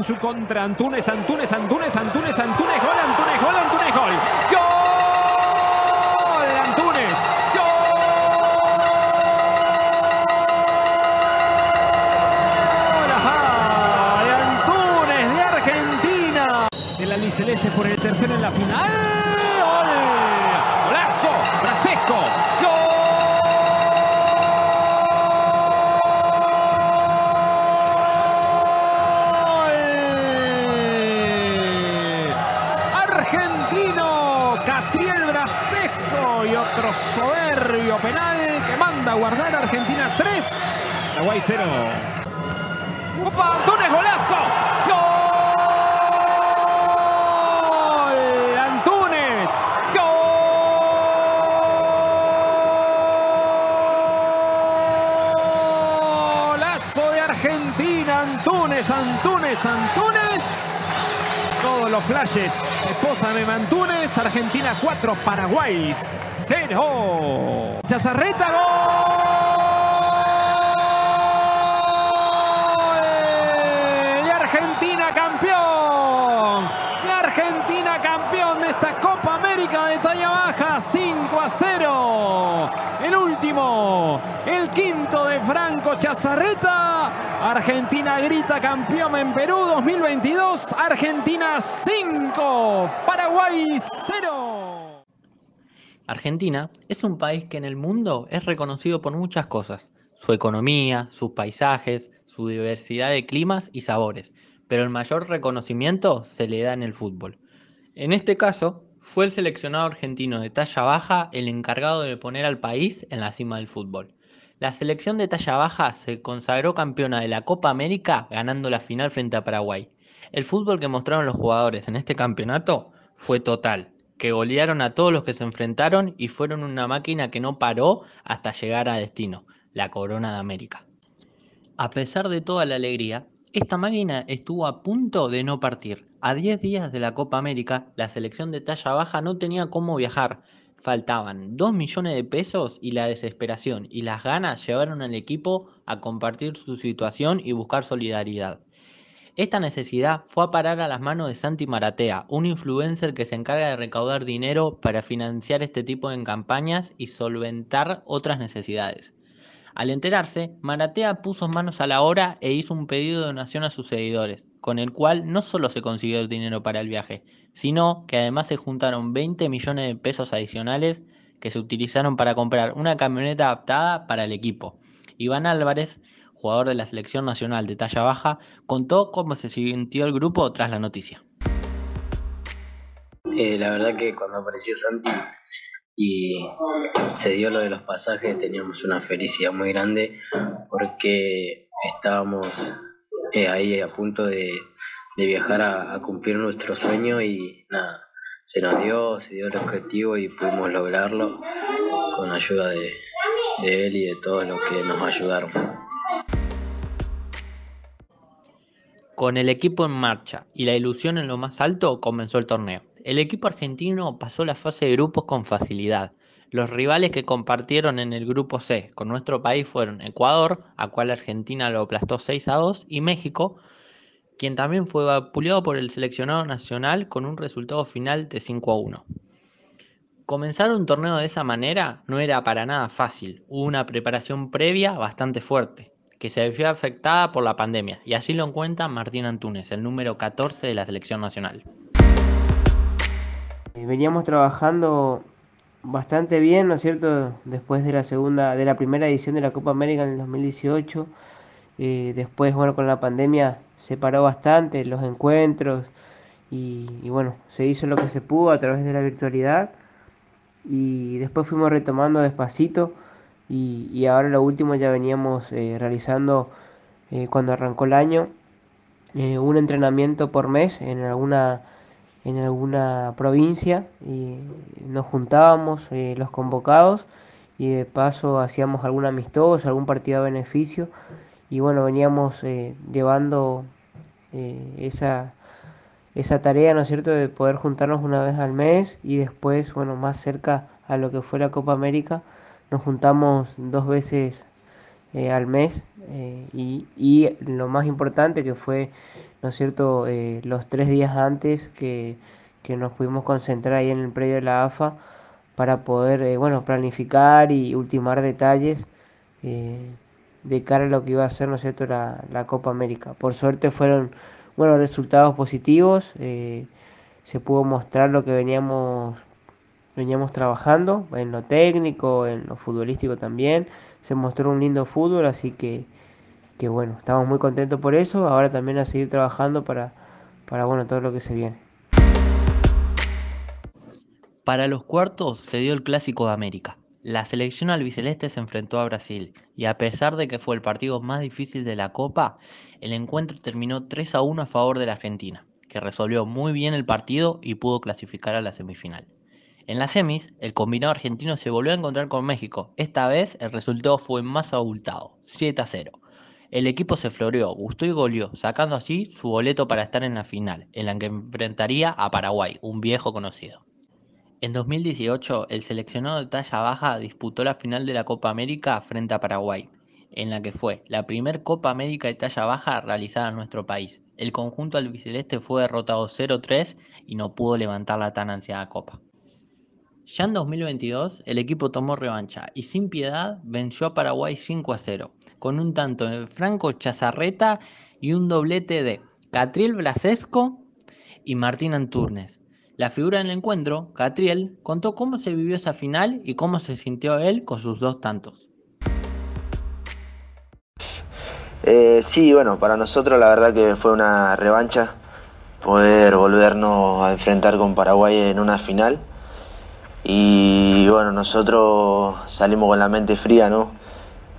En su contra. Antunes, Antunes, Antunes, Antunes, Antunes, gol, Antunes, gol, Antunes, gol. ¡Gol! Antunes, ¡Gol! De Antunes, de Argentina. El albiceleste por el tercero en la final. ¡Gol! ¡Golazo! ¡Brasesco! Guardar Argentina 3, Paraguay 0. ¡Upa! ¡Antunes, golazo! ¡Gol! ¡Antunes! ¡Golazo de Argentina! ¡Antunes, Antunes, Antunes! Todos los flashes. Esposa de Antunes. Argentina 4, Paraguay 0. Chazarreta, gol. Y Argentina campeón. Y Campeón de esta Copa América de talla baja. 5 a 0. El último. El quinto de Franco Chazarreta. Argentina grita campeón en Perú 2022. Argentina 5. Paraguay 0. Argentina es un país que en el mundo es reconocido por muchas cosas, su economía, sus paisajes, su diversidad de climas y sabores, pero el mayor reconocimiento se le da en el fútbol. En este caso, fue el seleccionado argentino de talla baja el encargado de poner al país en la cima del fútbol. La selección de talla baja se consagró campeona de la Copa América ganando la final frente a Paraguay. El fútbol que mostraron los jugadores en este campeonato fue total, que golearon a todos los que se enfrentaron y fueron una máquina que no paró hasta llegar a destino, la Corona de América. A pesar de toda la alegría, esta máquina estuvo a punto de no partir. A 10 días de la Copa América, la selección de talla baja no tenía cómo viajar. Faltaban 2 millones de pesos y la desesperación y las ganas llevaron al equipo a compartir su situación y buscar solidaridad. Esta necesidad fue a parar a las manos de Santi Maratea, un influencer que se encarga de recaudar dinero para financiar este tipo de campañas y solventar otras necesidades. Al enterarse, Maratea puso manos a la obra e hizo un pedido de donación a sus seguidores, con el cual no solo se consiguió el dinero para el viaje, sino que además se juntaron 20 millones de pesos adicionales que se utilizaron para comprar una camioneta adaptada para el equipo. Iván Álvarez, jugador de la selección nacional de talla baja, contó cómo se sintió el grupo tras la noticia. Eh, la verdad que cuando apareció Santi y se dio lo de los pasajes teníamos una felicidad muy grande porque estábamos eh, ahí a punto de, de viajar a, cumplir nuestro sueño y nada, se nos dio, se dio el objetivo y pudimos lograrlo con ayuda de, de él y de todos los que nos ayudaron. Con el equipo en marcha y la ilusión en lo más alto comenzó el torneo. El equipo argentino pasó la fase de grupos con facilidad. Los rivales que compartieron en el grupo C con nuestro país fueron Ecuador, a cual Argentina lo aplastó 6 a 2, y México, quien también fue vapuleado por el seleccionado nacional con un resultado final de 5 a 1. Comenzar un torneo de esa manera no era para nada fácil, hubo una preparación previa bastante fuerte, que se vio afectada por la pandemia, y así lo cuenta Martín Antunes, el número 14 de la selección nacional. Veníamos trabajando bastante bien, ¿no es cierto? Después de la segunda, de la primera edición de la Copa América en el 2018, eh, después, bueno, con la pandemia se paró bastante los encuentros y, bueno, se hizo lo que se pudo a través de la virtualidad y después fuimos retomando despacito y, ahora lo último ya veníamos eh, realizando eh, cuando arrancó el año eh, un entrenamiento por mes en alguna en alguna provincia y nos juntábamos los convocados y de paso hacíamos algún amistoso, algún partido de beneficio y bueno, veníamos llevando esa, esa tarea, ¿no es cierto?, de poder juntarnos una vez al mes y después, bueno, más cerca a lo que fue la Copa América, nos juntamos dos veces eh, al mes eh, y, y, lo más importante que fue, ¿no es cierto?, eh, los tres días antes que, que, nos pudimos concentrar ahí en el predio de la AFA para poder, bueno, planificar y ultimar detalles de cara a lo que iba a ser, ¿no es cierto?, la, la Copa América. Por suerte fueron, bueno, resultados positivos, se pudo mostrar lo que veníamos veníamos trabajando en lo técnico, en lo futbolístico también. Se mostró un lindo fútbol, así que, que bueno, estamos muy contentos por eso. Ahora también a seguir trabajando para, para bueno, todo lo que se viene. Para los cuartos se dio el Clásico de América. La selección albiceleste se enfrentó a Brasil y a pesar de que fue el partido más difícil de la Copa, el encuentro terminó 3 a 1 a favor de la Argentina, que resolvió muy bien el partido y pudo clasificar a la semifinal. En las semis, el combinado argentino se volvió a encontrar con México. Esta vez el resultado fue más abultado, 7 a 0. El equipo se floreó, gustó y goleó, sacando así su boleto para estar en la final, en la que enfrentaría a Paraguay, un viejo conocido. En 2018, el seleccionado de talla baja disputó la final de la Copa América frente a Paraguay, en la que fue la primera Copa América de talla baja realizada en nuestro país. El conjunto albiceleste fue derrotado 0-3 y no pudo levantar la tan ansiada copa. Ya en 2022, el equipo tomó revancha y sin piedad venció a Paraguay 5 a 0, con un tanto de Franco Chazarreta y un doblete de Catriel Blasesco y Martín Anturnes. La figura del encuentro, Catriel, contó cómo se vivió esa final y cómo se sintió él con sus dos tantos. Eh, sí, bueno, para nosotros la verdad que fue una revancha poder volvernos a enfrentar con Paraguay en una final y bueno, nosotros salimos con la mente fría, ¿no?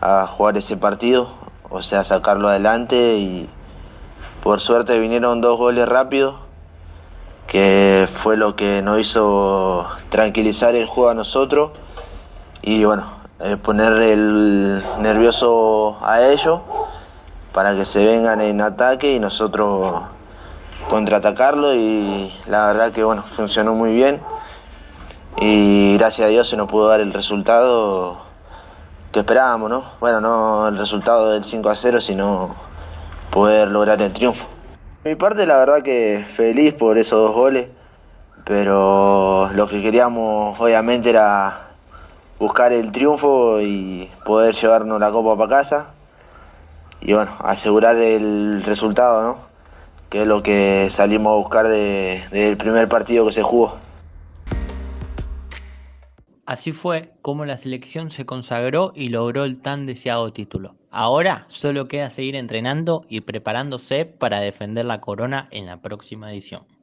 A jugar ese partido, o sea, sacarlo adelante y por suerte vinieron dos goles rápidos, que fue lo que nos hizo tranquilizar el juego a nosotros y bueno, eh, poner el nervioso a ellos para que se vengan en ataque y nosotros contraatacarlo y la verdad que bueno, funcionó muy bien y gracias a Dios se nos pudo dar el resultado que esperábamos, ¿no? Bueno, no el resultado del 5 a 0, sino poder lograr el triunfo. mi parte, la verdad que feliz por esos dos goles, pero lo que queríamos obviamente era buscar el triunfo y poder llevarnos la copa para casa y bueno, asegurar el resultado, ¿no? Que es lo que salimos a buscar del primer partido que se jugó. Así fue como la selección se consagró y logró el tan deseado título. Ahora solo queda seguir entrenando y preparándose para defender la corona en la próxima edición.